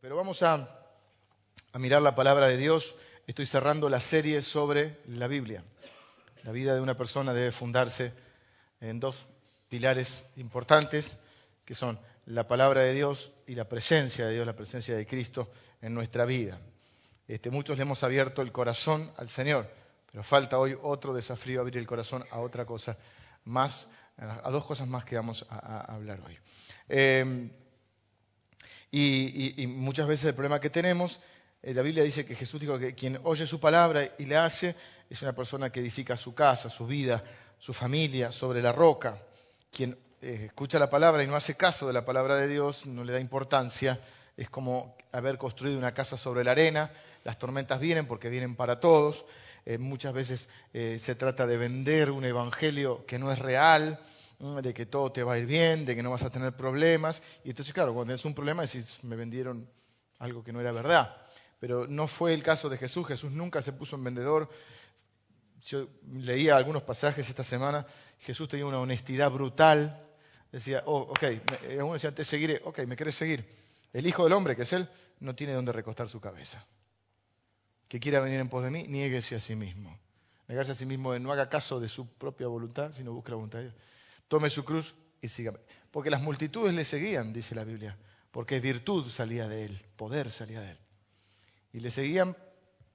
Pero vamos a, mirar la palabra de Dios. Estoy cerrando la serie sobre la Biblia. La vida de una persona debe fundarse en dos pilares importantes, que son la palabra de Dios y la presencia de Dios, la presencia de Cristo en nuestra vida. Este, muchos le hemos abierto el corazón al Señor, pero falta hoy otro desafío, abrir el corazón a otra cosa más, a dos cosas más que vamos a, hablar hoy. Eh, y, muchas veces el problema que tenemos, eh, la Biblia dice que Jesús dijo que quien oye su palabra y le hace es una persona que edifica su casa, su vida, su familia sobre la roca. Quien eh, escucha la palabra y no hace caso de la palabra de Dios, no le da importancia, es como haber construido una casa sobre la arena, las tormentas vienen porque vienen para todos, eh, muchas veces se trata de vender un evangelio que no es real, de que todo te va a ir bien, de que no vas a tener problemas. Y entonces, claro, cuando es un problema decís, me vendieron algo que no era verdad. Pero no fue el caso de Jesús. Jesús nunca se puso en vendedor. Yo leía algunos pasajes esta semana. Jesús tenía una honestidad brutal. Decía, oh, ok, uno decía, te seguiré. Ok, me quieres seguir. El Hijo del Hombre, que es Él, no tiene donde recostar su cabeza. Que quiera venir en pos de mí, niéguese a sí mismo. Negarse a sí mismo, no haga caso de su propia voluntad, sino busque la voluntad de Dios tome su cruz y sígame. Porque las multitudes le seguían, dice la Biblia, porque virtud salía de él, poder salía de él. Y le seguían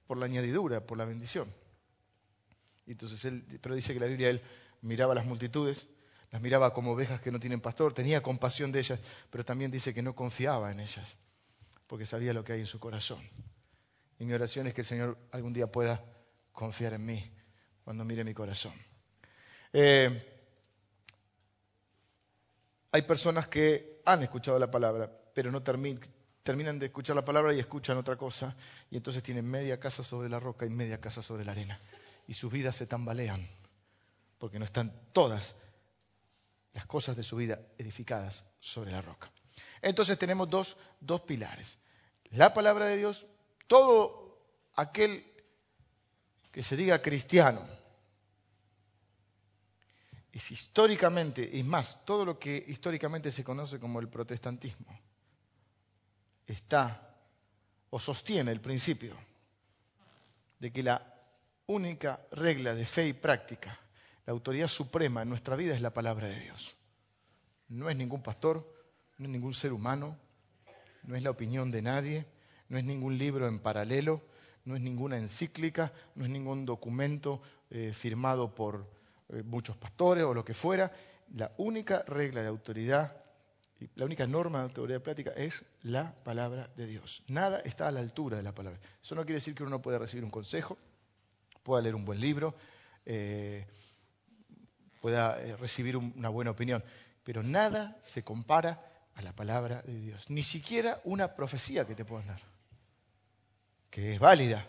por la añadidura, por la bendición. Entonces él, pero dice que la Biblia él miraba las multitudes, las miraba como ovejas que no tienen pastor, tenía compasión de ellas, pero también dice que no confiaba en ellas, porque sabía lo que hay en su corazón. Y mi oración es que el Señor algún día pueda confiar en mí cuando mire mi corazón. Eh, hay personas que han escuchado la palabra, pero no terminan de escuchar la palabra y escuchan otra cosa, y entonces tienen media casa sobre la roca y media casa sobre la arena. Y sus vidas se tambalean, porque no están todas las cosas de su vida edificadas sobre la roca. Entonces tenemos dos, pilares. La palabra de Dios, todo aquel que se diga cristiano, es históricamente, y más, todo lo que históricamente se conoce como el protestantismo, está o sostiene el principio de que la única regla de fe y práctica, la autoridad suprema en nuestra vida es la palabra de Dios. No es ningún pastor, no es ningún ser humano, no es la opinión de nadie, no es ningún libro en paralelo, no es ninguna encíclica, no es ningún documento eh, firmado por muchos pastores o lo que fuera, la única regla de autoridad, la única norma de autoridad práctica es la palabra de Dios. Nada está a la altura de la palabra. Eso no quiere decir que uno no pueda recibir un consejo, pueda leer un buen libro, eh, pueda eh, recibir una buena opinión, pero nada se compara a la palabra de Dios. Ni siquiera una profecía que te puedan dar, que es válida,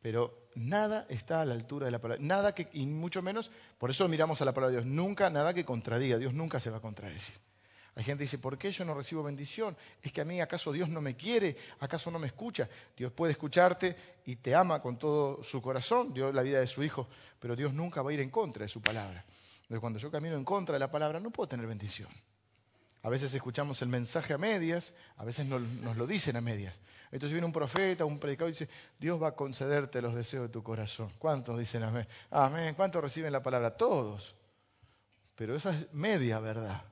pero nada está a la altura de la palabra. Nada que, y mucho menos, por eso miramos a la palabra de Dios. Nunca, nada que contradiga. Dios nunca se va a contradecir. Hay gente que dice, ¿por qué yo no recibo bendición? ¿Es que a mí acaso Dios no me quiere? ¿Acaso no me escucha? Dios puede escucharte y te ama con todo su corazón, dio la vida de su Hijo, pero Dios nunca va a ir en contra de su palabra. Entonces, cuando yo camino en contra de la palabra, no puedo tener bendición. A veces escuchamos el mensaje a medias, a veces nos, lo dicen a medias. Entonces viene un profeta, un predicador y dice, Dios va a concederte los deseos de tu corazón. ¿Cuántos dicen amén? Amén. ¿Cuántos reciben la palabra? Todos. Pero esa es media verdad.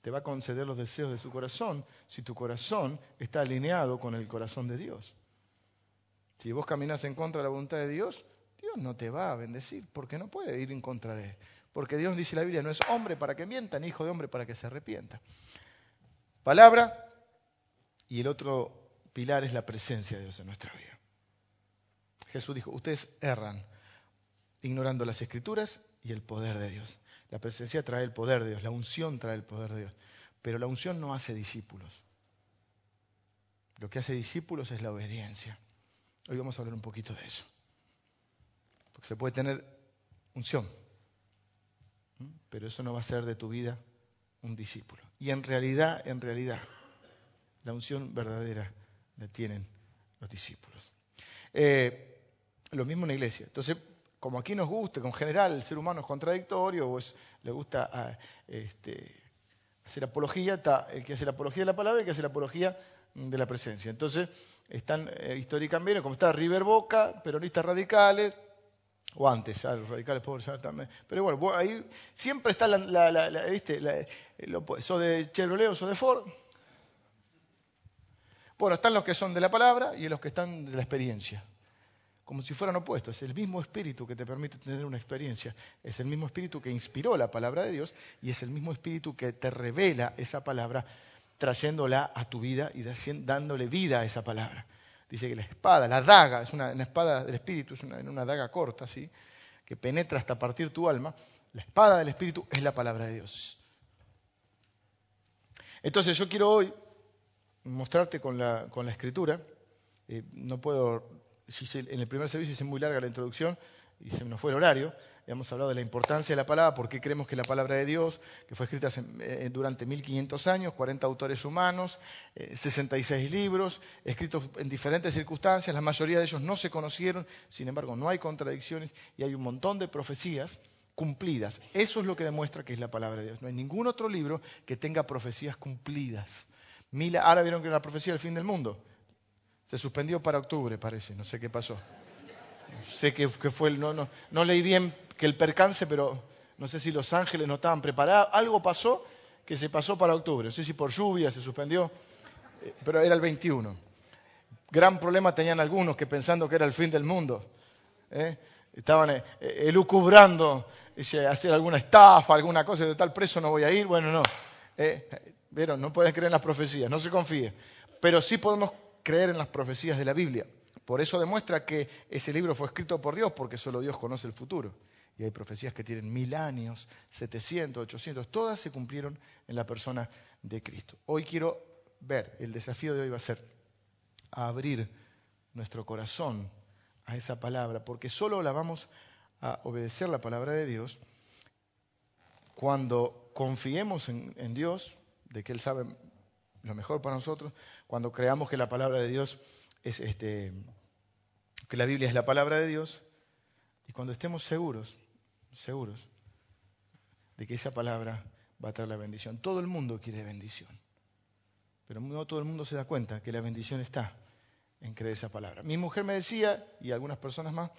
Te va a conceder los deseos de su corazón si tu corazón está alineado con el corazón de Dios. Si vos caminas en contra de la voluntad de Dios, Dios no te va a bendecir porque no puede ir en contra de él. Porque Dios dice la Biblia, no es hombre para que mienta, ni hijo de hombre para que se arrepienta. Palabra y el otro pilar es la presencia de Dios en nuestra vida. Jesús dijo, ustedes erran ignorando las escrituras y el poder de Dios. La presencia trae el poder de Dios, la unción trae el poder de Dios, pero la unción no hace discípulos. Lo que hace discípulos es la obediencia. Hoy vamos a hablar un poquito de eso. Porque se puede tener unción, pero eso no va a ser de tu vida un discípulo. Y en realidad, en realidad, la unción verdadera la tienen los discípulos. Eh, lo mismo en la iglesia. Entonces, como aquí nos gusta, con general el ser humano es contradictorio, o le gusta ah, este, hacer apología, está el que hace la apología de la palabra y el que hace la apología de la presencia. Entonces, están eh, históricamente, como está River Boca, peronistas radicales, o antes, los radicales pobres también. Pero bueno, ahí siempre está la, la, ¿viste? ¿sos de Chevrolet o de Ford? Bueno, están los que son de la palabra y los que están de la experiencia. Como si fueran opuestos. Es el mismo espíritu que te permite tener una experiencia. Es el mismo espíritu que inspiró la palabra de Dios y es el mismo espíritu que te revela esa palabra trayéndola a tu vida y dándole vida a esa palabra. Dice que la espada, la daga, es una, espada del espíritu, es una, daga corta, ¿sí? que penetra hasta partir tu alma. La espada del espíritu es la palabra de Dios. Entonces yo quiero hoy mostrarte con la, con la escritura. Eh, no puedo, en el primer servicio hice muy larga la introducción y se nos fue el horario. Hemos hablado de la importancia de la palabra, por qué creemos que la palabra de Dios, que fue escrita eh, durante 1500 años, 40 autores humanos, 66 eh, libros, escritos en diferentes circunstancias, la mayoría de ellos no se conocieron, sin embargo no hay contradicciones y hay un montón de profecías cumplidas. Eso es lo que demuestra que es la palabra de Dios. No hay ningún otro libro que tenga profecías cumplidas. ahora vieron que era la profecía del fin del mundo. Se suspendió para octubre, parece, no sé qué pasó. Sé que, fue el, no, no, no leí bien que el percance, pero no sé si los ángeles no estaban preparados. Algo pasó que se pasó para octubre. No sé si por lluvia se suspendió, eh, pero era el 21. Gran problema tenían algunos que pensando que era el fin del mundo. ¿eh? Estaban eh, elucubrando hacer alguna estafa, alguna cosa, de tal preso no voy a ir. Bueno, no. pero no pueden creer en las profecías, no se confíe. Pero sí podemos creer en las profecías de la Biblia. Por eso demuestra que ese libro fue escrito por Dios, porque solo Dios conoce el futuro. Y hay profecías que tienen mil años, 700, 800, todas se cumplieron en la persona de Cristo. Hoy quiero ver, el desafío de hoy va a ser abrir nuestro corazón a esa palabra, porque solo la vamos a obedecer la palabra de Dios cuando confiemos en, en Dios, de que Él sabe lo mejor para nosotros, cuando creamos que la palabra de Dios es este, que la Biblia es la palabra de Dios, y cuando estemos seguros, seguros de que esa palabra va a traer la bendición. Todo el mundo quiere bendición, pero no todo el mundo se da cuenta que la bendición está en creer esa palabra. Mi mujer me decía, y algunas personas más,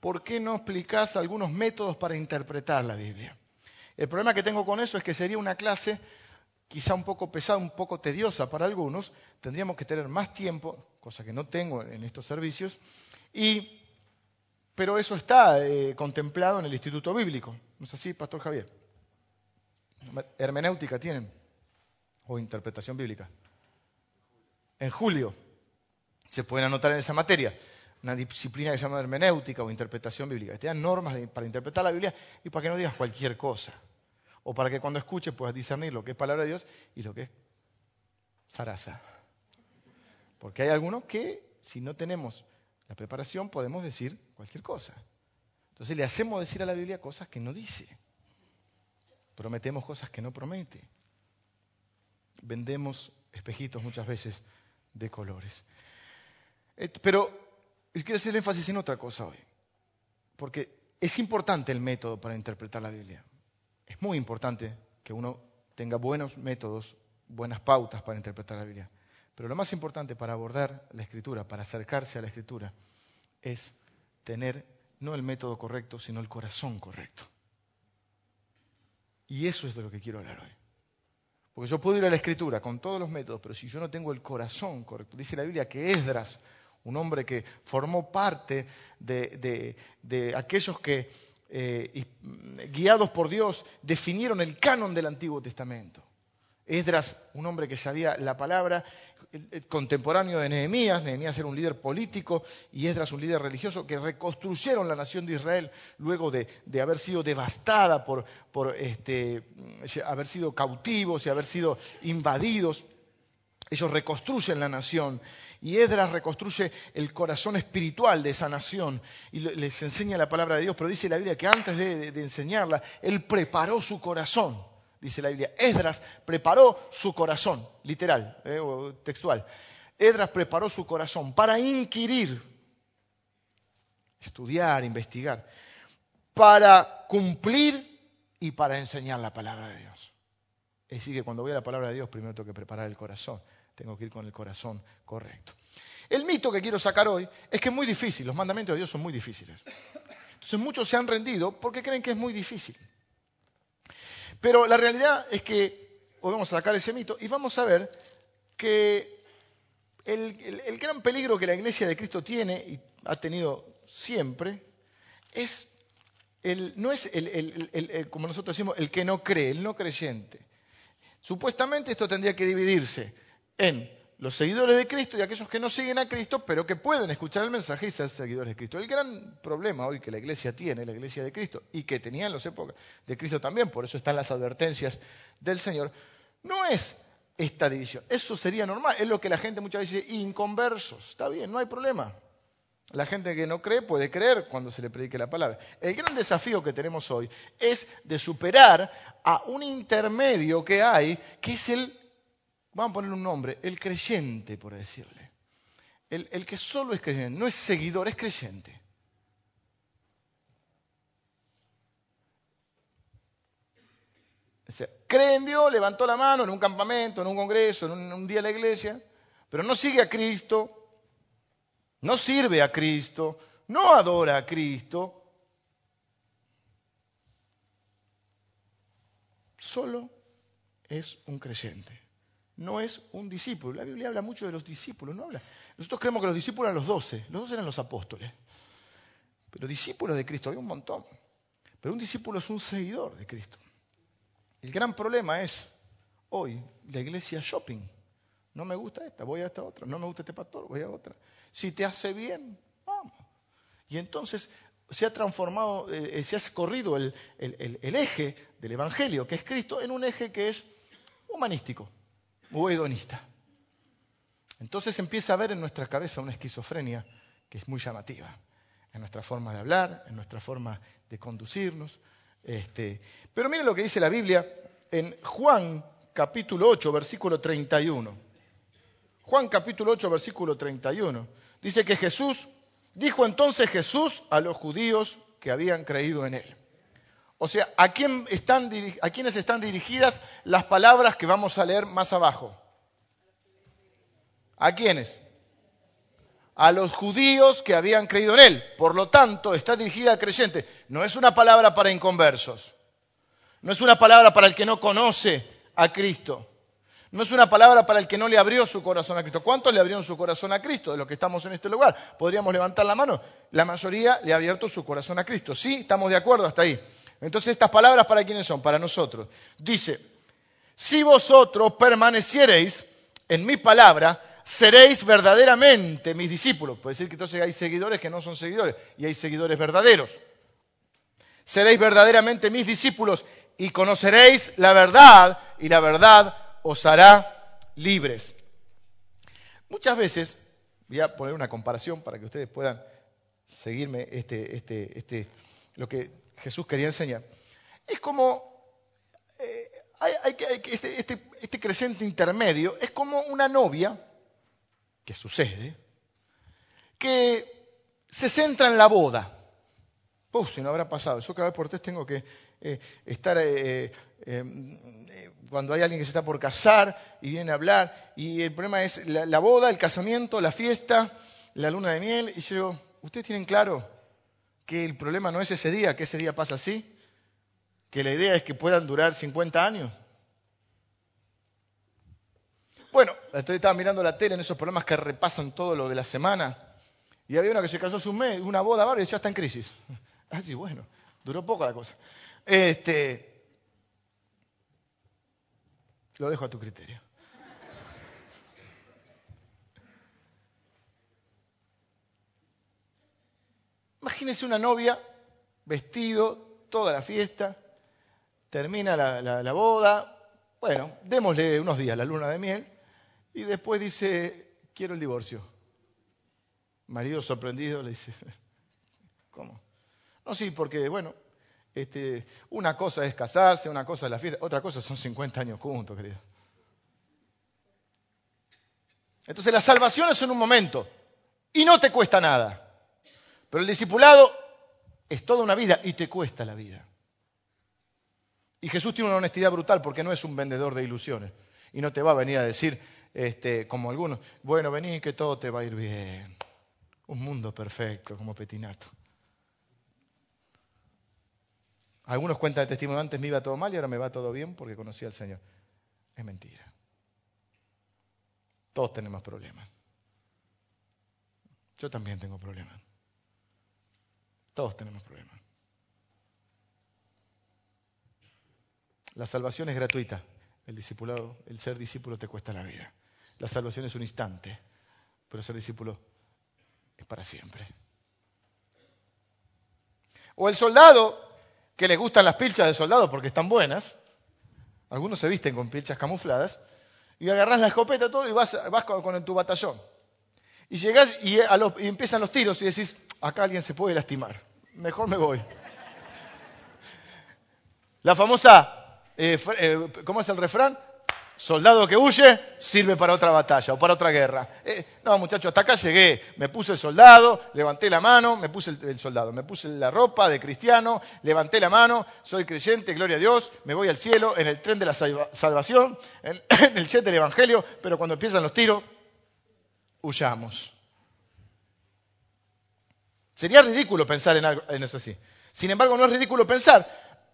¿por qué no explicas algunos métodos para interpretar la Biblia? El problema que tengo con eso es que sería una clase quizá un poco pesada, un poco tediosa para algunos, tendríamos que tener más tiempo, cosa que no tengo en estos servicios, y, pero eso está eh, contemplado en el Instituto Bíblico. ¿No es así, Pastor Javier? Hermenéutica tienen, o interpretación bíblica. En julio se pueden anotar en esa materia una disciplina que se llama hermenéutica o interpretación bíblica. Dan normas para interpretar la Biblia y para que no digas cualquier cosa. O para que cuando escuches puedas discernir lo que es palabra de Dios y lo que es zaraza. Porque hay algunos que, si no tenemos la preparación, podemos decir cualquier cosa. Entonces le hacemos decir a la Biblia cosas que no dice. Prometemos cosas que no promete. Vendemos espejitos muchas veces de colores. Pero quiero hacer énfasis en otra cosa hoy. Porque es importante el método para interpretar la Biblia. Es muy importante que uno tenga buenos métodos, buenas pautas para interpretar la Biblia. Pero lo más importante para abordar la escritura, para acercarse a la escritura, es tener no el método correcto, sino el corazón correcto. Y eso es de lo que quiero hablar hoy. Porque yo puedo ir a la escritura con todos los métodos, pero si yo no tengo el corazón correcto, dice la Biblia que Esdras, un hombre que formó parte de, aquellos que eh, guiados por Dios, definieron el canon del Antiguo Testamento. Esdras, un hombre que sabía la palabra, contemporáneo de Nehemías, Nehemías era un líder político y Esdras un líder religioso, que reconstruyeron la nación de Israel luego de, haber sido devastada por, este, haber sido cautivos y haber sido invadidos. Ellos reconstruyen la nación y Esdras reconstruye el corazón espiritual de esa nación y les enseña la palabra de Dios, pero dice la Biblia que antes de, enseñarla, él preparó su corazón, dice la Biblia. Esdras preparó su corazón, literal, eh, o textual. Esdras preparó su corazón para inquirir, estudiar, investigar, para cumplir y para enseñar la palabra de Dios. Es decir, que cuando voy a la palabra de Dios, primero tengo que preparar el corazón tengo que ir con el corazón correcto. El mito que quiero sacar hoy es que es muy difícil, los mandamientos de Dios son muy difíciles. Entonces muchos se han rendido porque creen que es muy difícil. Pero la realidad es que hoy vamos a sacar ese mito y vamos a ver que el, gran peligro que la iglesia de Cristo tiene y ha tenido siempre es el, no es el, como nosotros decimos, el que no cree, el no creyente. Supuestamente esto tendría que dividirse en los seguidores de Cristo y aquellos que no siguen a Cristo, pero que pueden escuchar el mensaje y ser seguidores de Cristo. El gran problema hoy que la iglesia tiene, la iglesia de Cristo, y que tenía en las épocas de Cristo también, por eso están las advertencias del Señor, no es esta división. Eso sería normal. Es lo que la gente muchas veces dice, inconversos. Está bien, no hay problema. La gente que no cree puede creer cuando se le predique la palabra. El gran desafío que tenemos hoy es de superar a un intermedio que hay, que es el vamos a poner un nombre, el creyente, por decirle. El, que solo es creyente, no es seguidor, es creyente. O sea, cree en Dios, levantó la mano en un campamento, en un congreso, en un, un día de la iglesia, pero no sigue a Cristo, no sirve a Cristo, no adora a Cristo, solo es un creyente no es un discípulo. La Biblia habla mucho de los discípulos, no habla. Nosotros creemos que los discípulos eran los doce, los doce eran los apóstoles. Pero discípulos de Cristo había un montón. Pero un discípulo es un seguidor de Cristo. El gran problema es hoy la iglesia shopping. No me gusta esta, voy a esta otra. No me gusta este pastor, voy a otra. Si te hace bien, vamos. Y entonces se ha transformado, eh, se ha corrido el eje del Evangelio, que es Cristo, en un eje que es humanístico o hedonista. Entonces empieza a haber en nuestra cabeza una esquizofrenia que es muy llamativa, en nuestra forma de hablar, en nuestra forma de conducirnos. Este, pero miren lo que dice la Biblia en Juan capítulo 8, versículo 31. Juan capítulo 8, versículo 31. Dice que Jesús, dijo entonces Jesús a los judíos que habían creído en él. O sea, ¿a, quién están, ¿a quiénes están dirigidas las palabras que vamos a leer más abajo? ¿A quiénes? A los judíos que habían creído en él. Por lo tanto, está dirigida al creyente. No es una palabra para inconversos. No es una palabra para el que no conoce a Cristo. No es una palabra para el que no le abrió su corazón a Cristo. ¿Cuántos le abrieron su corazón a Cristo de los que estamos en este lugar? Podríamos levantar la mano. La mayoría le ha abierto su corazón a Cristo. Sí, estamos de acuerdo hasta ahí. Entonces estas palabras para quiénes son? Para nosotros. Dice, si vosotros permaneciereis en mi palabra, seréis verdaderamente mis discípulos. Puede decir que entonces hay seguidores que no son seguidores y hay seguidores verdaderos. Seréis verdaderamente mis discípulos y conoceréis la verdad y la verdad os hará libres. Muchas veces, voy a poner una comparación para que ustedes puedan seguirme este, este, este, lo que Jesús quería enseñar, es como eh, hay, este, este, este, creciente intermedio es como una novia, que sucede, que se centra en la boda. Uf, si no habrá pasado. Yo cada vez por tres tengo que eh, estar eh, cuando hay alguien que se está por casar y viene a hablar, y el problema es la, la boda, el casamiento, la fiesta, la luna de miel, y yo digo, ¿ustedes tienen claro que el problema no es ese día, que ese día pasa así, que la idea es que puedan durar 50 años. Bueno, estaba mirando la tele en esos problemas que repasan todo lo de la semana y había una que se casó hace un mes, una boda y ya está en crisis. Así, ah, bueno, duró poco la cosa. Este, lo dejo a tu criterio. Imagínense una novia, vestido, toda la fiesta, termina la, boda, bueno, démosle unos días la luna de miel, y después dice, quiero el divorcio. Marido sorprendido le dice, ¿cómo? No, sí, porque, bueno, este, una cosa es casarse, una cosa es la fiesta, otra cosa son 50 años juntos, querido. Entonces la salvación es en un momento y no te cuesta nada. Pero el discipulado es toda una vida y te cuesta la vida. Y Jesús tiene una honestidad brutal porque no es un vendedor de ilusiones. Y no te va a venir a decir, este, como algunos, bueno, vení que todo te va a ir bien. Un mundo perfecto, como Petinato. Algunos cuentan el testimonio, antes me iba todo mal y ahora me va todo bien porque conocí al Señor. Es mentira. Todos tenemos problemas. Yo también tengo problemas. Todos tenemos problemas. La salvación es gratuita. El discipulado, el ser discípulo te cuesta la vida. La salvación es un instante, pero ser discípulo es para siempre. O el soldado, que le gustan las pilchas de soldado porque están buenas. Algunos se visten con pilchas camufladas. Y agarras la escopeta todo y vas, con, tu batallón. Y llegas y, y empiezan los tiros y decís, acá alguien se puede lastimar. Mejor me voy. La famosa eh, eh, ¿cómo es el refrán? Soldado que huye sirve para otra batalla o para otra guerra. Eh, no, muchachos, hasta acá llegué. Me puse el soldado, levanté la mano, me puse el, soldado, me puse la ropa de cristiano, levanté la mano, soy creyente, gloria a Dios, me voy al cielo en el tren de la salvación, en, el jet del evangelio, pero cuando empiezan los tiros, huyamos. Sería ridículo pensar en, algo, en eso así. Sin embargo, no es ridículo pensar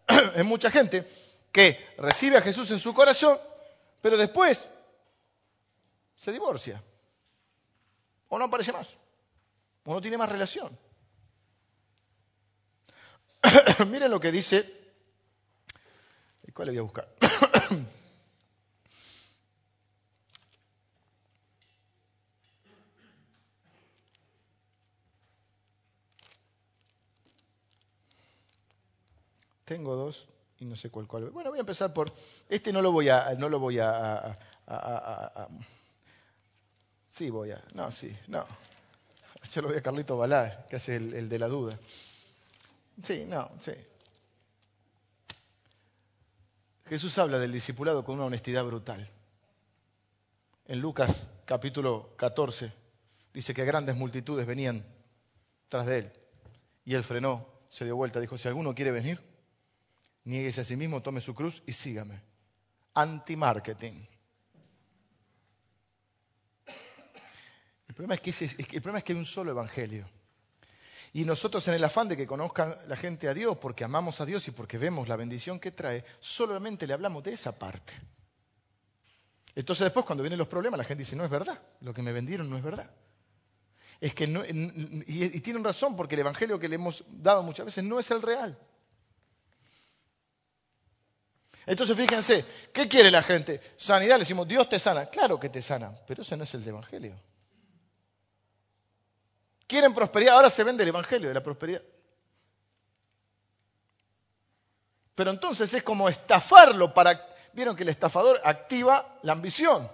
en mucha gente que recibe a Jesús en su corazón, pero después se divorcia. O no aparece más. O no tiene más relación. Miren lo que dice. ¿Cuál le voy a buscar? Tengo dos y no sé cuál, cuál. Bueno, voy a empezar por. Este no lo voy a. No lo voy a, sí, voy a. No, sí, no. Yo lo voy a Carlito Balá, que hace el, el de la duda. Sí, no, sí. Jesús habla del discipulado con una honestidad brutal. En Lucas capítulo 14 dice que grandes multitudes venían tras de él. Y él frenó, se dio vuelta, dijo, si alguno quiere venir, Niéguese a sí mismo, tome su cruz y sígame. Anti-marketing. El problema, es que el problema es que hay un solo evangelio. Y nosotros en el afán de que conozcan la gente a Dios, porque amamos a Dios y porque vemos la bendición que trae, solamente le hablamos de esa parte. Entonces después cuando vienen los problemas la gente dice, no es verdad, lo que me vendieron no es verdad. Es que no, y, y tienen razón porque el evangelio que le hemos dado muchas veces no es el real. Entonces fíjense, ¿qué quiere la gente? Sanidad, le decimos, Dios te sana. Claro que te sana, pero ese no es el Evangelio. Quieren prosperidad, ahora se vende el Evangelio de la prosperidad. Pero entonces es como estafarlo para... Vieron que el estafador activa la ambición.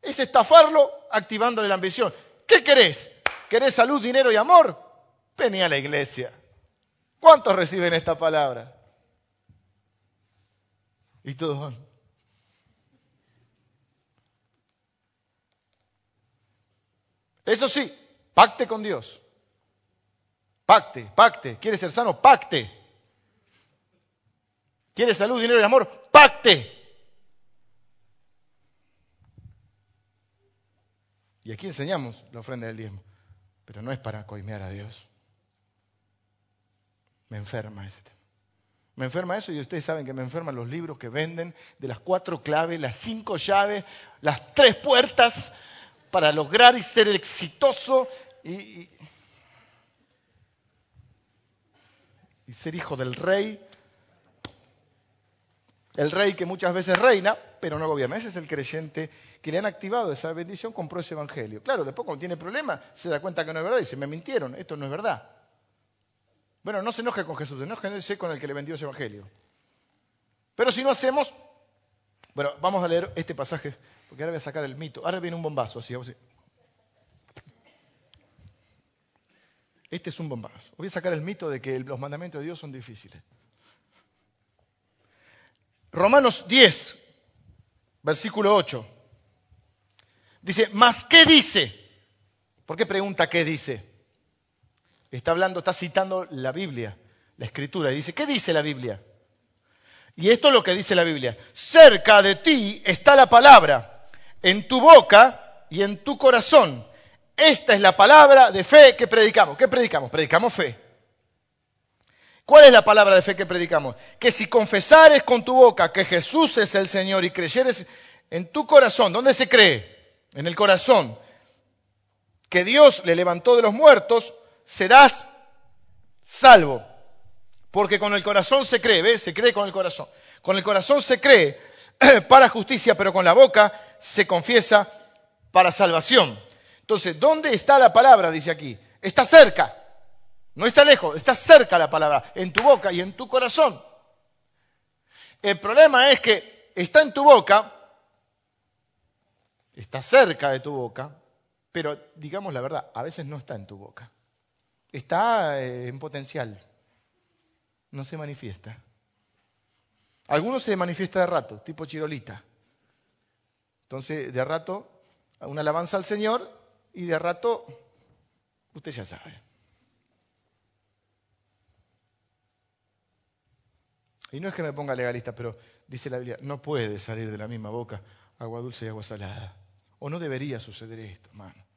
Es estafarlo activándole la ambición. ¿Qué querés? ¿Querés salud, dinero y amor? Vení a la iglesia. ¿Cuántos reciben esta palabra? Y todos. Eso sí, pacte con Dios. Pacte, pacte. ¿Quieres ser sano? Pacte. ¿Quieres salud, dinero y amor? Pacte. Y aquí enseñamos la ofrenda del diezmo. Pero no es para coimear a Dios. Me enferma ese tema. Me enferma eso y ustedes saben que me enferman los libros que venden de las cuatro claves, las cinco llaves, las tres puertas para lograr y ser exitoso y, ser hijo del rey. El rey que muchas veces reina, pero no gobierna. Ese es el creyente que le han activado esa bendición, compró ese evangelio. Claro, después cuando tiene problemas se da cuenta que no es verdad y dice, me mintieron, esto no es verdad. Bueno, no se enoje con Jesús, enójese con el que le vendió ese evangelio. Pero si no hacemos, bueno, vamos a leer este pasaje, porque ahora voy a sacar el mito. Ahora viene un bombazo, así, vamos a Este es un bombazo. Voy a sacar el mito de que los mandamientos de Dios son difíciles. Romanos 10, versículo 8. Dice, ¿más qué dice? ¿Por qué pregunta qué dice? Está hablando, está citando la Biblia, la Escritura. Y dice, ¿qué dice la Biblia? Y esto es lo que dice la Biblia. Cerca de ti está la palabra, en tu boca y en tu corazón. Esta es la palabra de fe que predicamos. ¿Qué predicamos? Predicamos fe. ¿Cuál es la palabra de fe que predicamos? Que si confesares con tu boca que Jesús es el Señor y creyeres en tu corazón, ¿dónde se cree? En el corazón. Que Dios le levantó de los muertos, serás salvo. Porque con el corazón se cree. Se cree con el corazón. Con el corazón se cree para justicia, pero con la boca se confiesa para salvación. Entonces, ¿dónde está la palabra? Dice aquí. Está cerca. No está lejos, está cerca la palabra, en tu boca y en tu corazón. El problema es que está en tu boca, está cerca de tu boca, pero digamos la verdad, a veces no está en tu boca. Está eh, en potencial, no se manifiesta. Algunos se manifiesta de rato, tipo chirolita. Entonces, de rato, una alabanza al Señor y de rato, usted ya sabe. Y no es que me ponga legalista, pero dice la Biblia, no puede salir de la misma boca agua dulce y agua salada. O no debería suceder esto, hermano.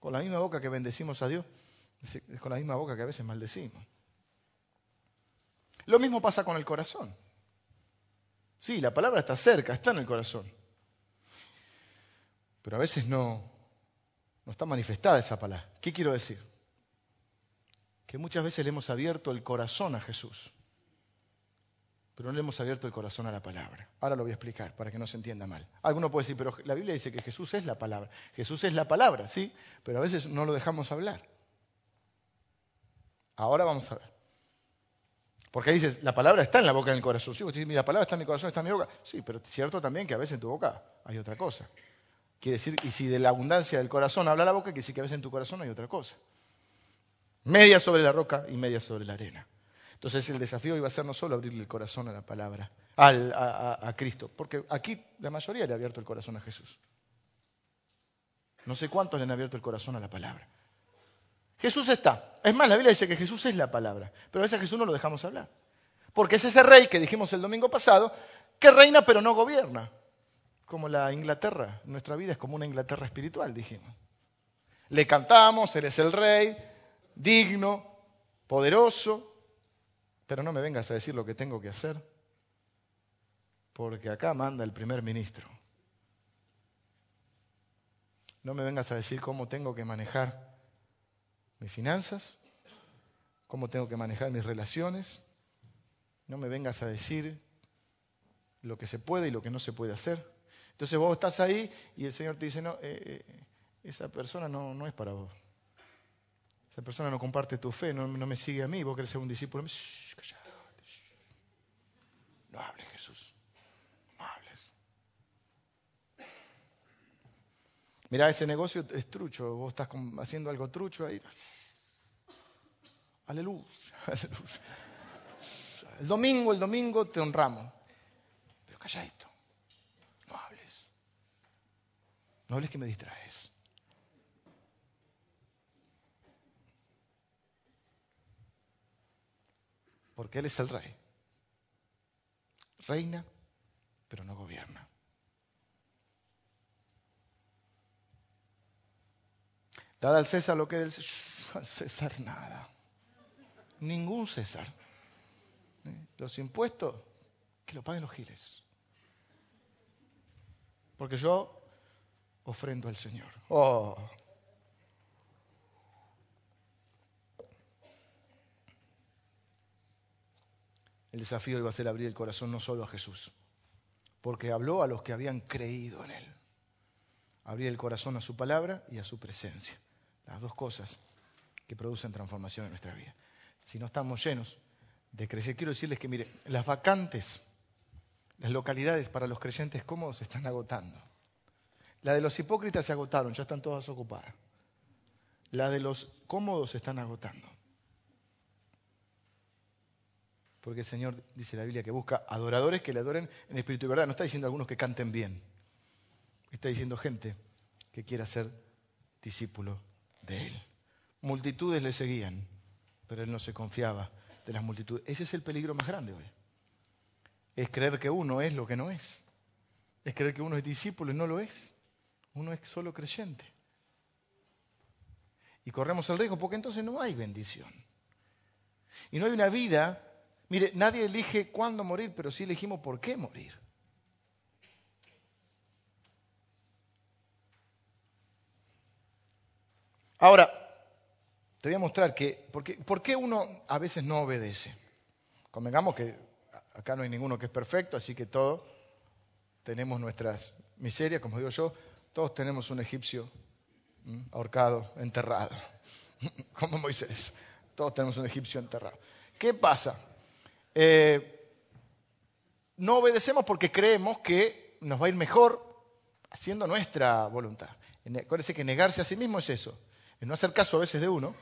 Con la misma boca que bendecimos a Dios, es con la misma boca que a veces maldecimos. Lo mismo pasa con el corazón. Sí, la palabra está cerca, está en el corazón. Pero a veces no, no está manifestada esa palabra. ¿Qué quiero decir? Que muchas veces le hemos abierto el corazón a Jesús, pero no le hemos abierto el corazón a la palabra. Ahora lo voy a explicar para que no se entienda mal. Alguno puede decir, pero la Biblia dice que Jesús es la palabra. Jesús es la palabra, sí, pero a veces no lo dejamos hablar. Ahora vamos a ver. Porque dices, la palabra está en la boca y en el corazón. Sí, dices, la palabra está en mi corazón, está en mi boca. Sí, pero es cierto también que a veces en tu boca hay otra cosa. Quiere decir, y si de la abundancia del corazón habla la boca, quiere decir que a veces en tu corazón hay otra cosa. Media sobre la roca y media sobre la arena. Entonces el desafío iba a ser no solo abrirle el corazón a la palabra, a, a Cristo, porque aquí la mayoría le ha abierto el corazón a Jesús. No sé cuántos le han abierto el corazón a la palabra. Jesús está. Es más, la Biblia dice que Jesús es la palabra, pero a veces a Jesús no lo dejamos hablar. Porque es ese rey que dijimos el domingo pasado, que reina pero no gobierna. Como la Inglaterra. Nuestra vida es como una Inglaterra espiritual, dijimos. Le cantamos, Él es el rey, digno, poderoso, pero no me vengas a decir lo que tengo que hacer, porque acá manda el primer ministro. No me vengas a decir cómo tengo que manejar mis finanzas, cómo tengo que manejar mis relaciones. No me vengas a decir lo que se puede y lo que no se puede hacer. Entonces vos estás ahí y el Señor te dice, no, eh, eh, esa persona no, no, es para vos. Esa persona no comparte tu fe, no, me sigue a mí, vos querés ser un discípulo. No hables, Jesús. No hables. Mira, ese negocio es trucho, vos estás haciendo algo trucho ahí. Aleluya, aleluya. El domingo, el domingo te honramos. Pero calladito. No hables. No hables que me distraes. Porque Él es el rey. Reina, pero no gobierna. Dada al César lo que es del César nada. Ningún César. ¿Eh? Los impuestos, que lo paguen los giles. Porque yo ofrendo al Señor. Oh. El desafío iba a ser abrir el corazón no solo a Jesús, porque habló a los que habían creído en Él. Abrir el corazón a su palabra y a su presencia. Las dos cosas que producen transformación en nuestra vida si no estamos llenos de crecer. Quiero decirles que, mire, las vacantes, las localidades para los creyentes cómodos se están agotando. La de los hipócritas se agotaron, ya están todas ocupadas. La de los cómodos se están agotando. Porque el Señor dice la Biblia que busca adoradores que le adoren en espíritu y verdad. No está diciendo algunos que canten bien. Está diciendo gente que quiera ser discípulo de Él. Multitudes le seguían pero él no se confiaba de las multitudes. Ese es el peligro más grande hoy. Es creer que uno es lo que no es. es creer que uno es discípulo y no lo es. Uno es solo creyente. Y corremos el riesgo porque entonces no hay bendición. Y no hay una vida. Mire, nadie elige cuándo morir, pero sí elegimos por qué morir. Ahora, te voy a mostrar que, ¿por qué uno a veces no obedece? Convengamos que acá no hay ninguno que es perfecto, así que todos tenemos nuestras miserias, como digo yo, todos tenemos un egipcio ahorcado, enterrado, como Moisés, todos tenemos un egipcio enterrado. ¿Qué pasa? Eh, no obedecemos porque creemos que nos va a ir mejor haciendo nuestra voluntad. Acuérdense que negarse a sí mismo es eso, es no hacer caso a veces de uno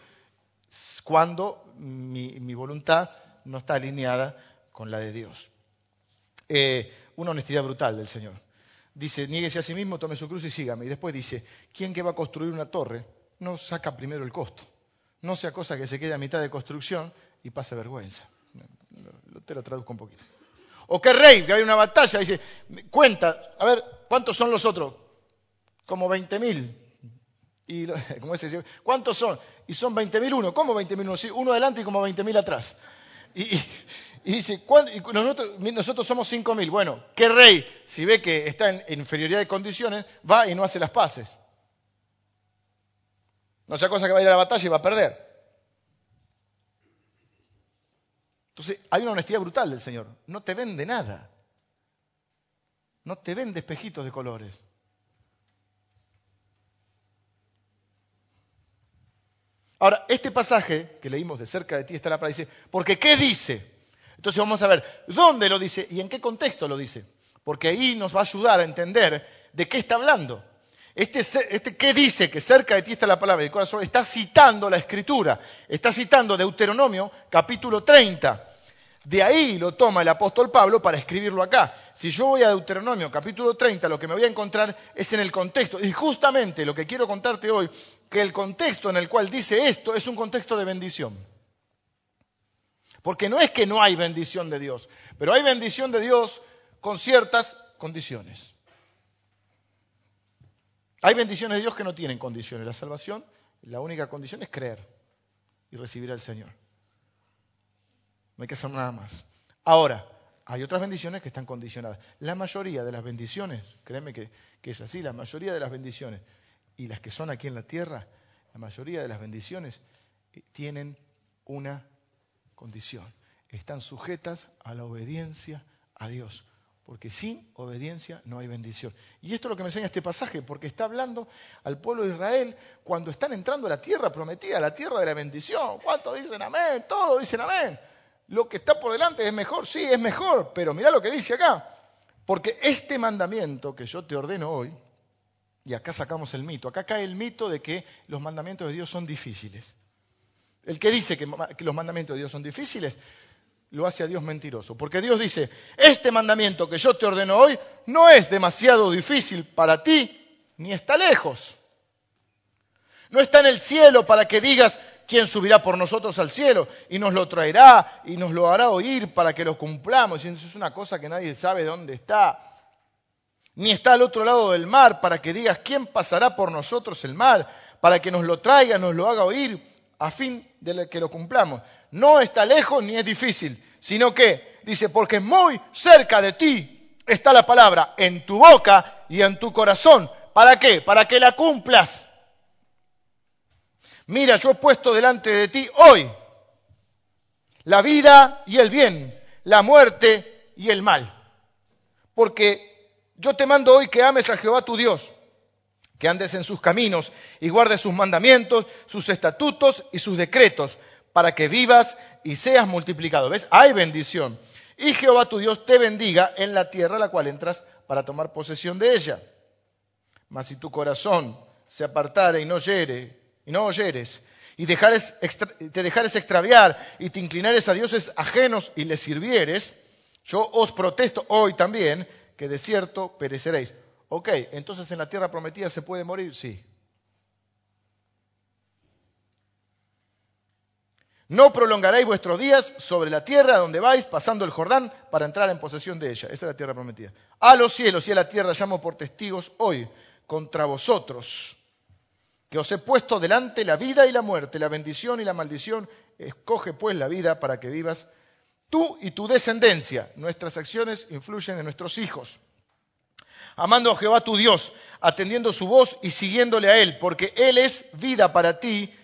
cuando mi, voluntad no está alineada con la de Dios. Eh, una honestidad brutal del Señor. Dice, niéguese a sí mismo, tome su cruz y sígame. Y después dice, ¿quién que va a construir una torre no saca primero el costo? No sea cosa que se quede a mitad de construcción y pase vergüenza. Te lo traduzco un poquito. O qué rey, que hay una batalla, dice, cuenta, a ver, ¿cuántos son los otros? Como 20.000. Y, como ese, ¿Cuántos son? Y son 20.000 uno. ¿Cómo 20.000 uno? Sí, uno adelante y como 20.000 atrás. Y, dice, nosotros, nosotros, somos 5.000. Bueno, ¿qué rey, si ve que está en inferioridad de condiciones, va y no hace las paces? No sea cosa que va a ir a la batalla y va a perder. Entonces, hay una honestidad brutal del Señor. No te vende nada. No te vende espejitos de colores. Ahora, este pasaje que leímos de cerca de ti está la palabra, dice, porque ¿qué dice? Entonces vamos a ver, ¿dónde lo dice y en qué contexto lo dice? Porque ahí nos va a ayudar a entender de qué está hablando. Este, este ¿qué dice? Que cerca de ti está la palabra el corazón. Está citando la escritura. Está citando Deuteronomio capítulo 30. De ahí lo toma el apóstol Pablo para escribirlo acá. Si yo voy a Deuteronomio capítulo 30, lo que me voy a encontrar es en el contexto. Y justamente lo que quiero contarte hoy, que el contexto en el cual dice esto es un contexto de bendición. Porque no es que no hay bendición de Dios, pero hay bendición de Dios con ciertas condiciones. Hay bendiciones de Dios que no tienen condiciones. La salvación, la única condición es creer y recibir al Señor. No hay que hacer nada más. Ahora, hay otras bendiciones que están condicionadas. La mayoría de las bendiciones, créeme que, es así, la mayoría de las bendiciones y las que son aquí en la tierra, la mayoría de las bendiciones eh, tienen una condición. Están sujetas a la obediencia a Dios. Porque sin obediencia no hay bendición. Y esto es lo que me enseña este pasaje, porque está hablando al pueblo de Israel cuando están entrando a la tierra prometida, a la tierra de la bendición. ¿Cuántos dicen amén? Todos dicen amén. Lo que está por delante es mejor, sí, es mejor, pero mira lo que dice acá. Porque este mandamiento que yo te ordeno hoy, y acá sacamos el mito, acá cae el mito de que los mandamientos de Dios son difíciles. El que dice que, los mandamientos de Dios son difíciles, lo hace a Dios mentiroso. Porque Dios dice, este mandamiento que yo te ordeno hoy no es demasiado difícil para ti, ni está lejos. No está en el cielo para que digas, ¿quién subirá por nosotros al cielo? Y nos lo traerá y nos lo hará oír para que lo cumplamos. Y eso es una cosa que nadie sabe dónde está. Ni está al otro lado del mar para que digas, ¿quién pasará por nosotros el mar? Para que nos lo traiga, nos lo haga oír, a fin de que lo cumplamos. No está lejos ni es difícil, sino que, dice, porque muy cerca de ti está la palabra, en tu boca y en tu corazón. ¿Para qué? Para que la cumplas mira, yo he puesto delante de ti hoy la vida y el bien, la muerte y el mal. Porque yo te mando hoy que ames a Jehová tu Dios, que andes en sus caminos y guardes sus mandamientos, sus estatutos y sus decretos, para que vivas y seas multiplicado. ¿Ves? Hay bendición. Y Jehová tu Dios te bendiga en la tierra a la cual entras para tomar posesión de ella. Mas si tu corazón se apartare y no yere y no oyeres, y te dejares extraviar y te inclinares a dioses ajenos y les sirvieres, yo os protesto hoy también que de cierto pereceréis. Ok, entonces en la tierra prometida se puede morir, sí. No prolongaréis vuestros días sobre la tierra donde vais, pasando el Jordán, para entrar en posesión de ella. Esa es la tierra prometida. A los cielos y a la tierra llamo por testigos hoy contra vosotros, que os he puesto delante la vida y la muerte, la bendición y la maldición. Escoge pues la vida para que vivas tú y tu descendencia. Nuestras acciones influyen en nuestros hijos. Amando a Jehová tu Dios, atendiendo su voz y siguiéndole a Él, porque Él es vida para ti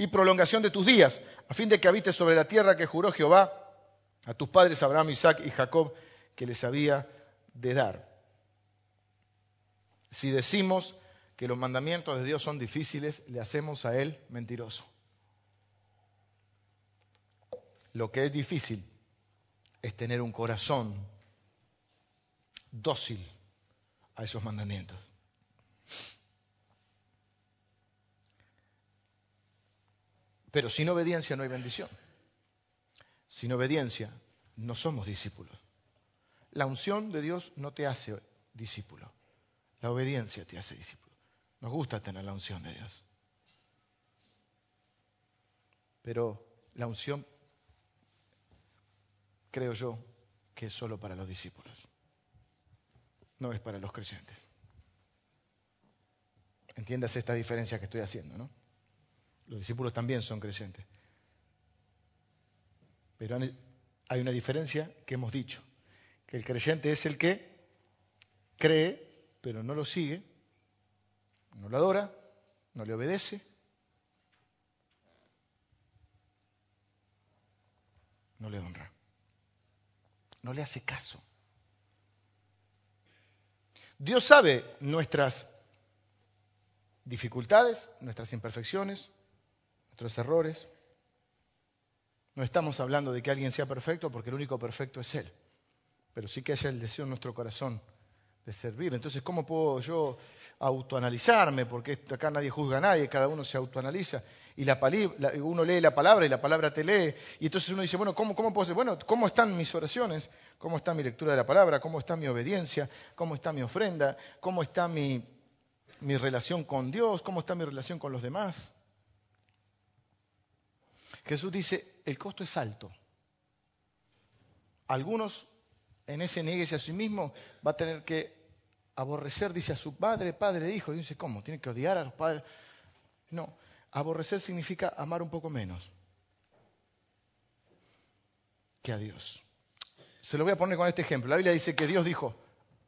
y prolongación de tus días, a fin de que habites sobre la tierra que juró Jehová a tus padres Abraham, Isaac y Jacob, que les había de dar. Si decimos que los mandamientos de Dios son difíciles, le hacemos a Él mentiroso. Lo que es difícil es tener un corazón dócil a esos mandamientos. Pero sin obediencia no hay bendición. Sin obediencia no somos discípulos. La unción de Dios no te hace discípulo. La obediencia te hace discípulo. Nos gusta tener la unción de Dios. Pero la unción, creo yo, que es solo para los discípulos. No es para los creyentes. Entiendas esta diferencia que estoy haciendo, ¿no? Los discípulos también son creyentes. Pero hay una diferencia que hemos dicho, que el creyente es el que cree, pero no lo sigue, no lo adora, no le obedece, no le honra, no le hace caso. Dios sabe nuestras dificultades, nuestras imperfecciones, nuestros errores. No estamos hablando de que alguien sea perfecto porque el único perfecto es Él, pero sí que haya el deseo en nuestro corazón de servir. Entonces, ¿cómo puedo yo autoanalizarme? Porque acá nadie juzga a nadie, cada uno se autoanaliza. Y la, uno lee la palabra y la palabra te lee. Y entonces uno dice, bueno, ¿cómo, ¿cómo puedo ser? Bueno, ¿cómo están mis oraciones? ¿Cómo está mi lectura de la palabra? ¿Cómo está mi obediencia? ¿Cómo está mi ofrenda? ¿Cómo está mi relación con Dios? ¿Cómo está mi relación con los demás? Jesús dice, el costo es alto. Algunos en ese nieguese a sí mismo va a tener que aborrecer, dice a su padre, padre, hijo. Dice, ¿cómo? ¿Tiene que odiar a los padres? No, aborrecer significa amar un poco menos que a Dios. Se lo voy a poner con este ejemplo. La Biblia dice que Dios dijo,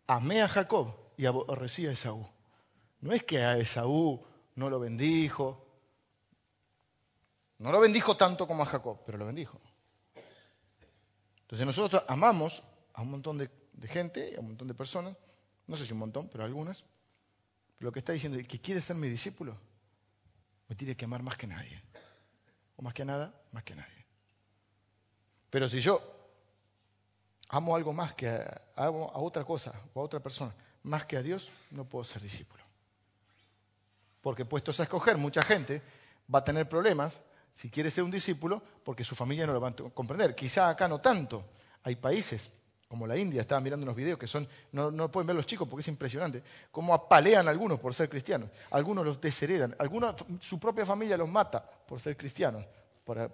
amé a Jacob y aborrecí a Esaú. No es que a Esaú no lo bendijo, no lo bendijo tanto como a Jacob, pero lo bendijo. Entonces nosotros amamos a un montón de, gente, a un montón de personas, no sé si un montón, pero algunas. Lo que está diciendo es que quiere ser mi discípulo, me tiene que amar más que nadie. O más que nada, más que nadie. Pero si yo amo algo más que a, a otra cosa o a otra persona, más que a Dios, no puedo ser discípulo. Porque puestos a escoger, mucha gente va a tener problemas si quiere ser un discípulo, porque su familia no lo va a comprender. Quizá acá no tanto. Hay países como la India, estaba mirando unos videos que son, no, pueden ver los chicos porque es impresionante, cómo apalean a algunos por ser cristianos, algunos los desheredan, algunos su propia familia los mata por ser cristianos,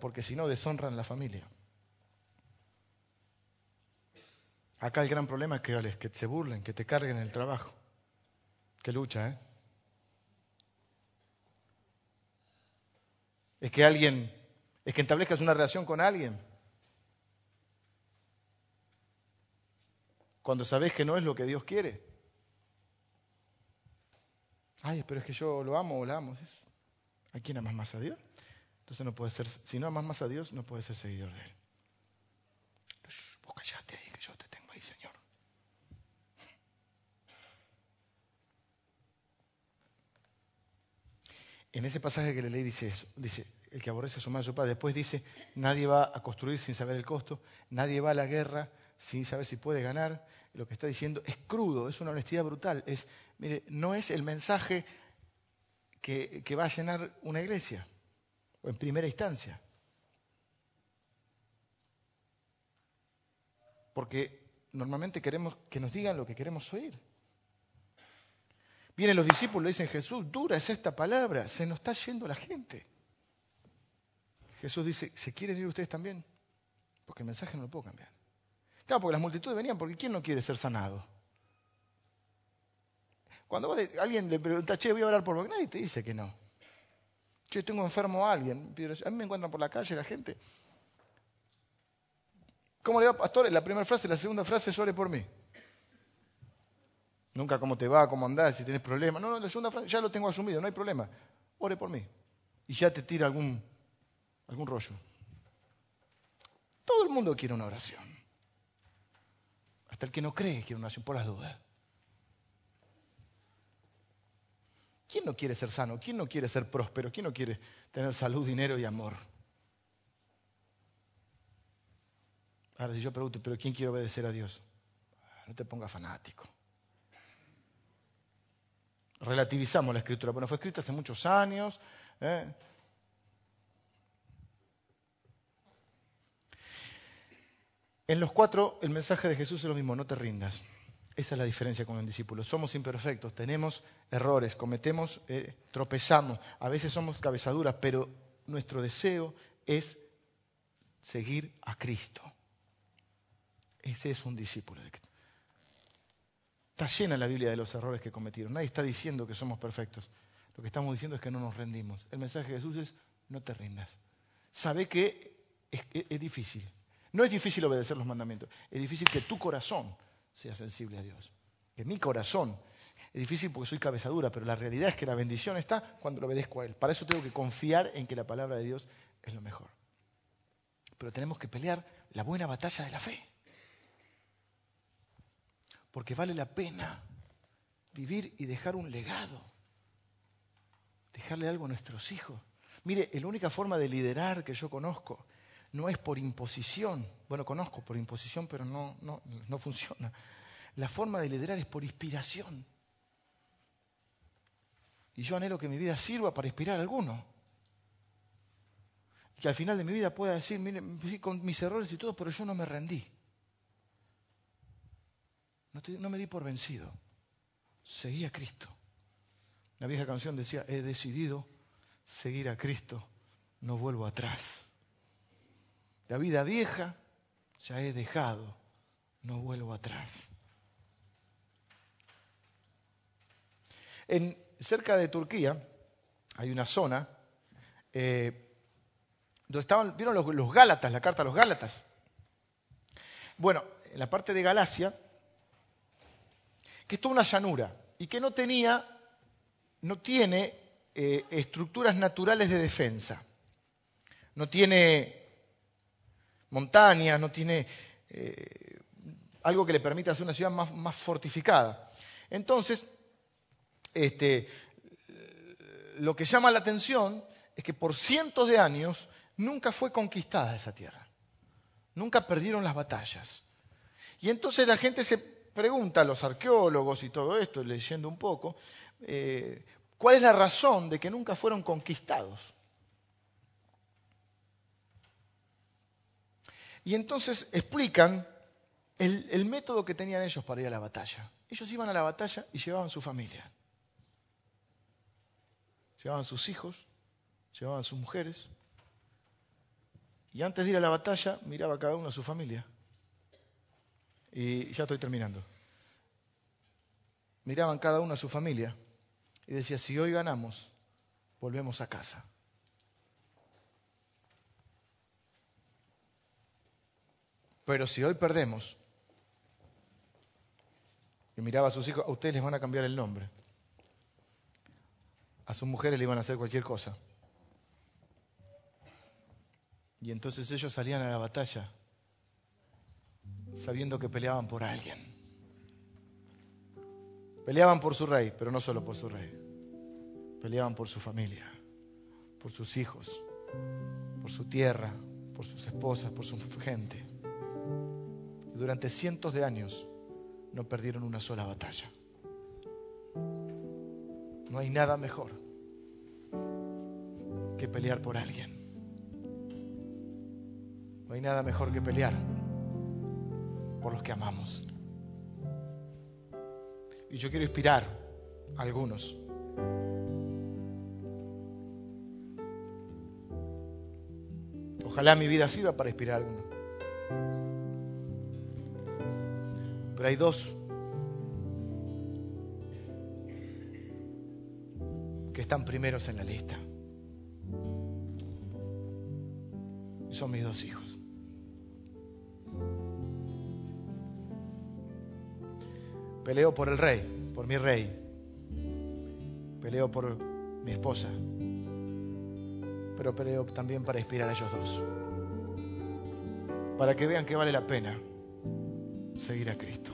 porque si no deshonran la familia. Acá el gran problema es que, que se burlen, que te carguen el trabajo. Qué lucha, ¿eh? Es que alguien, es que establezcas una relación con alguien. Cuando sabes que no es lo que Dios quiere. Ay, pero es que yo lo amo o la amo. ¿A quién amas más a Dios? Entonces no puede ser, si no amas más a Dios, no puedes ser seguidor de Él. Vos callaste ahí, que yo te tengo ahí, Señor. En ese pasaje que le leí dice eso, dice, el que aborrece a su madre a su padre. Después dice, nadie va a construir sin saber el costo, nadie va a la guerra sin saber si puede ganar. Lo que está diciendo es crudo, es una honestidad brutal. Es, mire, no es el mensaje que, que va a llenar una iglesia, o en primera instancia. Porque normalmente queremos que nos digan lo que queremos oír. Vienen los discípulos y dicen, Jesús, dura es esta palabra, se nos está yendo la gente. Jesús dice, ¿se quieren ir ustedes también? Porque el mensaje no lo puedo cambiar. Claro, porque las multitudes venían, porque ¿quién no quiere ser sanado? Cuando alguien le pregunta, che, voy a orar por vos, nadie te dice que no. Che, tengo enfermo a alguien. A mí me encuentran por la calle la gente. ¿Cómo le va, pastor? La primera frase, la segunda frase es ore por mí. Nunca cómo te va, cómo andás, si tienes problemas. No, no, la segunda frase ya lo tengo asumido, no hay problema. Ore por mí. Y ya te tira algún, algún rollo. Todo el mundo quiere una oración. Hasta el que no cree quiere una oración por las dudas. ¿Quién no quiere ser sano? ¿Quién no quiere ser próspero? ¿Quién no quiere tener salud, dinero y amor? Ahora, si yo pregunto, ¿pero quién quiere obedecer a Dios? No te pongas fanático relativizamos la escritura. Bueno, fue escrita hace muchos años. ¿eh? En los cuatro, el mensaje de Jesús es lo mismo, no te rindas. Esa es la diferencia con el discípulo. Somos imperfectos, tenemos errores, cometemos, eh, tropezamos, a veces somos cabezaduras, pero nuestro deseo es seguir a Cristo. Ese es un discípulo de Cristo. Está llena la Biblia de los errores que cometieron. Nadie está diciendo que somos perfectos. Lo que estamos diciendo es que no nos rendimos. El mensaje de Jesús es, no te rindas. Sabe que es, difícil. No es difícil obedecer los mandamientos. Es difícil que tu corazón sea sensible a Dios. Que mi corazón. Es difícil porque soy cabezadura, pero la realidad es que la bendición está cuando lo obedezco a Él. Para eso tengo que confiar en que la palabra de Dios es lo mejor. Pero tenemos que pelear la buena batalla de la fe porque vale la pena vivir y dejar un legado, dejarle algo a nuestros hijos. Mire, la única forma de liderar que yo conozco no es por imposición, bueno, conozco por imposición, pero no, no, no funciona. La forma de liderar es por inspiración. Y yo anhelo que mi vida sirva para inspirar a alguno. Que al final de mi vida pueda decir, mire, con mis errores y todo, pero yo no me rendí. No, me di por vencido. Seguí a Cristo. La vieja canción decía, he decidido seguir a Cristo, no vuelvo atrás. La vida vieja ya he dejado, no vuelvo atrás. En, cerca de Turquía hay una zona eh, donde estaban, ¿vieron los, los Gálatas, la carta a los Gálatas? Bueno, en la parte de Galacia que es toda una llanura y que no tenía, no tiene eh, estructuras naturales de defensa. No tiene montañas, no tiene eh, algo que le permita hacer una ciudad más, fortificada. Entonces, este, lo que llama la atención es que por cientos de años nunca fue conquistada esa tierra. Nunca perdieron las batallas. Y entonces la gente se pregunta a los arqueólogos y todo esto, leyendo un poco, eh, ¿cuál es la razón de que nunca fueron conquistados? Y entonces explican el, el, método que tenían ellos para ir a la batalla. Ellos iban a la batalla y llevaban su familia. Llevaban sus hijos, llevaban sus mujeres. Y antes de ir a la batalla miraba cada uno a su familia. Y ya estoy terminando. Miraban cada uno a su familia y decía, si hoy ganamos, volvemos a casa. Pero si hoy perdemos, y miraba a sus hijos, a ustedes les van a cambiar el nombre. A sus mujeres le iban a hacer cualquier cosa. Y entonces ellos salían a la batalla sabiendo que peleaban por alguien. Peleaban por su rey, pero no solo por su rey. Peleaban por su familia, por sus hijos, por su tierra, por sus esposas, por su gente. durante cientos de años no perdieron una sola batalla. No hay nada mejor que pelear por alguien. No hay nada mejor que pelear por los que amamos. Y yo quiero inspirar a algunos. Ojalá mi vida sirva para inspirar a alguno. Pero hay dos que están primeros en la lista. Son mis dos hijos. Peleo por el rey, por mi rey. Peleo por mi esposa. Pero peleo también para inspirar a ellos dos. Para que vean que vale la pena seguir a Cristo.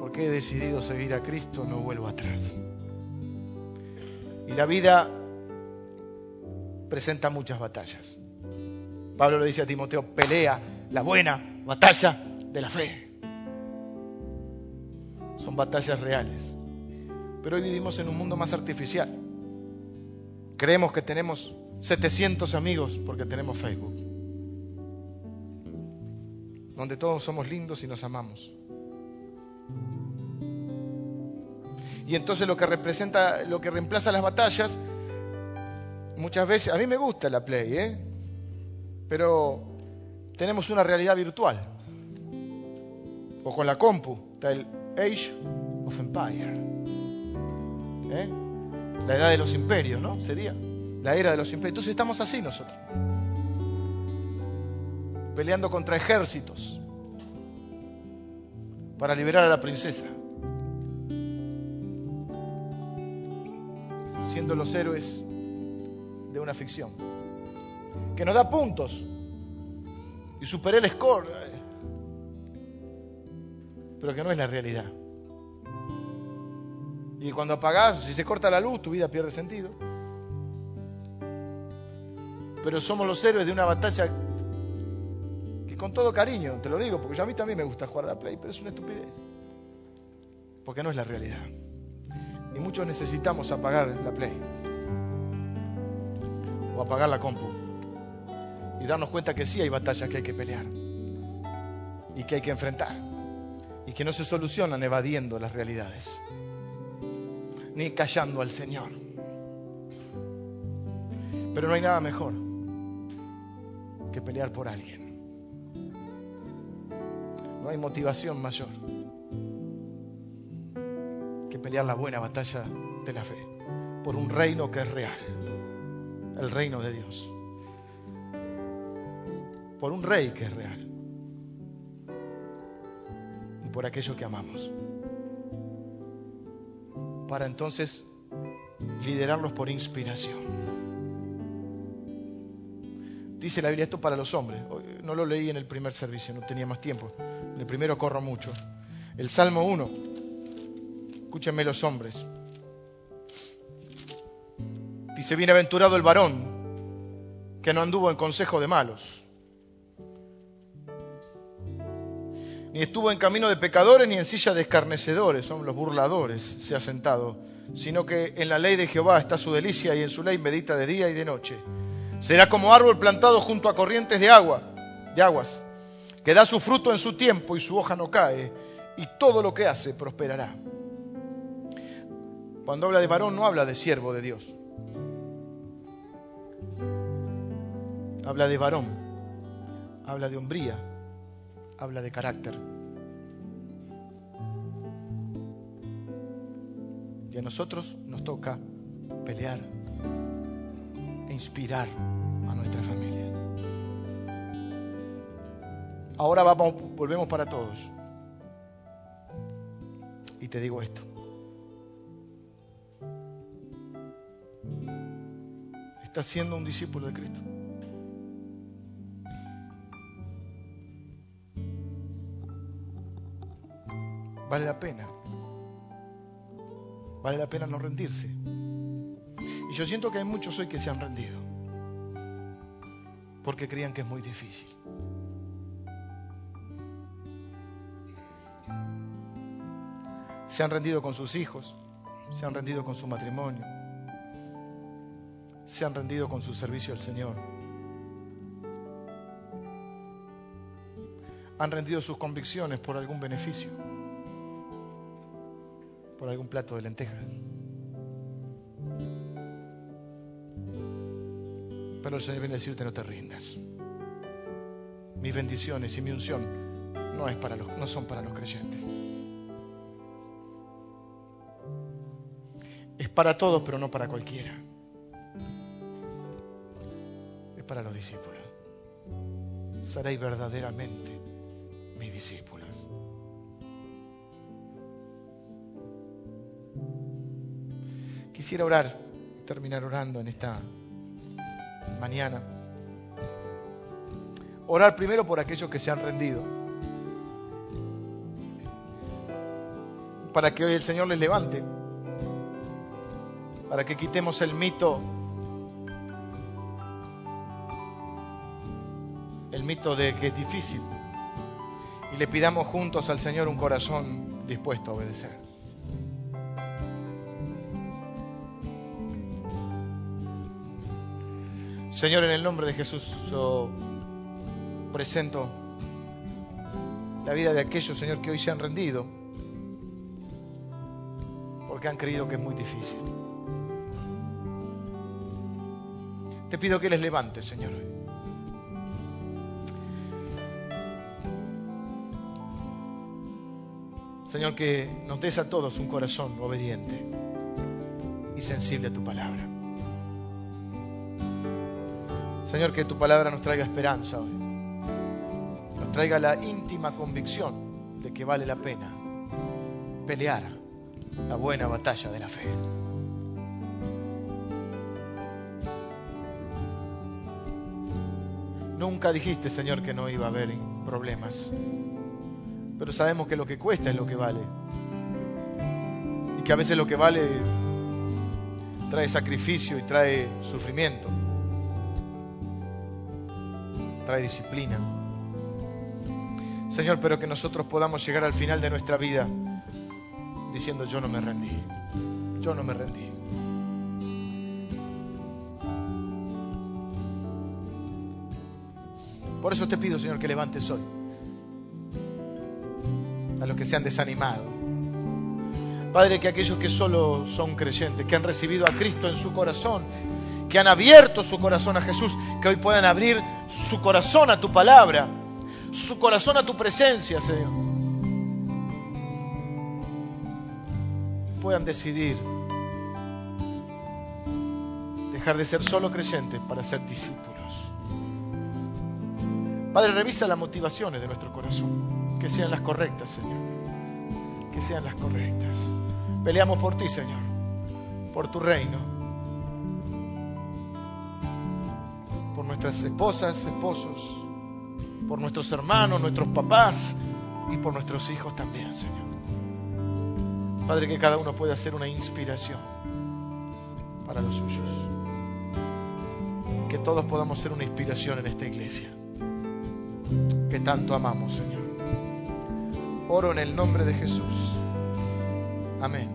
Porque he decidido seguir a Cristo, no vuelvo atrás. Y la vida presenta muchas batallas. Pablo le dice a Timoteo, pelea la buena batalla de la fe. Son batallas reales. Pero hoy vivimos en un mundo más artificial. Creemos que tenemos 700 amigos porque tenemos Facebook. Donde todos somos lindos y nos amamos. Y entonces lo que representa, lo que reemplaza las batallas, muchas veces, a mí me gusta la Play, ¿eh? pero tenemos una realidad virtual. O con la compu, está el Age of Empire. ¿Eh? La edad de los imperios, ¿no? Sería la era de los imperios. Entonces estamos así nosotros. Peleando contra ejércitos para liberar a la princesa. Siendo los héroes de una ficción. Que nos da puntos. Y superé el score. Pero que no es la realidad. Y cuando apagás, si se corta la luz, tu vida pierde sentido. Pero somos los héroes de una batalla que con todo cariño, te lo digo, porque a mí también me gusta jugar a la Play, pero es una estupidez. Porque no es la realidad. Y muchos necesitamos apagar la Play. O apagar la compu. Y darnos cuenta que sí hay batallas que hay que pelear. Y que hay que enfrentar. Y que no se solucionan evadiendo las realidades ni callando al Señor. Pero no hay nada mejor que pelear por alguien. No hay motivación mayor que pelear la buena batalla de la fe por un reino que es real, el reino de Dios. Por un rey que es real por aquello que amamos para entonces liderarlos por inspiración. Dice la Biblia esto para los hombres. No lo leí en el primer servicio, no tenía más tiempo. En el primero corro mucho. El Salmo 1. Escúchenme los hombres. Dice, bienaventurado el varón que no anduvo en consejo de malos ni estuvo en camino de pecadores, ni en silla de escarnecedores, son los burladores, se ha sentado, sino que en la ley de Jehová está su delicia y en su ley medita de día y de noche. Será como árbol plantado junto a corrientes de agua, de aguas, que da su fruto en su tiempo y su hoja no cae, y todo lo que hace prosperará. Cuando habla de varón no habla de siervo de Dios. Habla de varón, habla de hombría, habla de carácter. Y a nosotros nos toca pelear e inspirar a nuestra familia. Ahora vamos, volvemos para todos. Y te digo esto. ¿Estás siendo un discípulo de Cristo? Vale la pena. Vale la pena no rendirse. Y yo siento que hay muchos hoy que se han rendido. Porque creían que es muy difícil. Se han rendido con sus hijos, se han rendido con su matrimonio, se han rendido con su servicio al Señor. Han rendido sus convicciones por algún beneficio algún plato de lentejas. Pero el Señor viene decirte no te rindas. Mis bendiciones y mi unción no, es para los, no son para los creyentes. Es para todos, pero no para cualquiera. Es para los discípulos. Seréis verdaderamente mis discípulos. Quisiera orar, terminar orando en esta mañana. Orar primero por aquellos que se han rendido. Para que hoy el Señor les levante. Para que quitemos el mito. El mito de que es difícil. Y le pidamos juntos al Señor un corazón dispuesto a obedecer. Señor, en el nombre de Jesús, yo presento la vida de aquellos, Señor, que hoy se han rendido, porque han creído que es muy difícil. Te pido que les levantes, Señor. Señor, que nos des a todos un corazón obediente y sensible a tu palabra. Señor, que tu palabra nos traiga esperanza hoy. Nos traiga la íntima convicción de que vale la pena pelear la buena batalla de la fe. Nunca dijiste, Señor, que no iba a haber problemas. Pero sabemos que lo que cuesta es lo que vale. Y que a veces lo que vale trae sacrificio y trae sufrimiento trae disciplina. Señor, pero que nosotros podamos llegar al final de nuestra vida diciendo yo no me rendí, yo no me rendí. Por eso te pido, Señor, que levantes hoy a los que se han desanimado. Padre, que aquellos que solo son creyentes, que han recibido a Cristo en su corazón, que han abierto su corazón a Jesús, que hoy puedan abrir su corazón a tu palabra, su corazón a tu presencia, Señor. Puedan decidir dejar de ser solo creyentes para ser discípulos. Padre, revisa las motivaciones de nuestro corazón, que sean las correctas, Señor. Que sean las correctas. Peleamos por ti, Señor, por tu reino nuestras esposas, esposos, por nuestros hermanos, nuestros papás y por nuestros hijos también, Señor. Padre, que cada uno pueda ser una inspiración para los suyos. Que todos podamos ser una inspiración en esta iglesia. Que tanto amamos, Señor. Oro en el nombre de Jesús. Amén.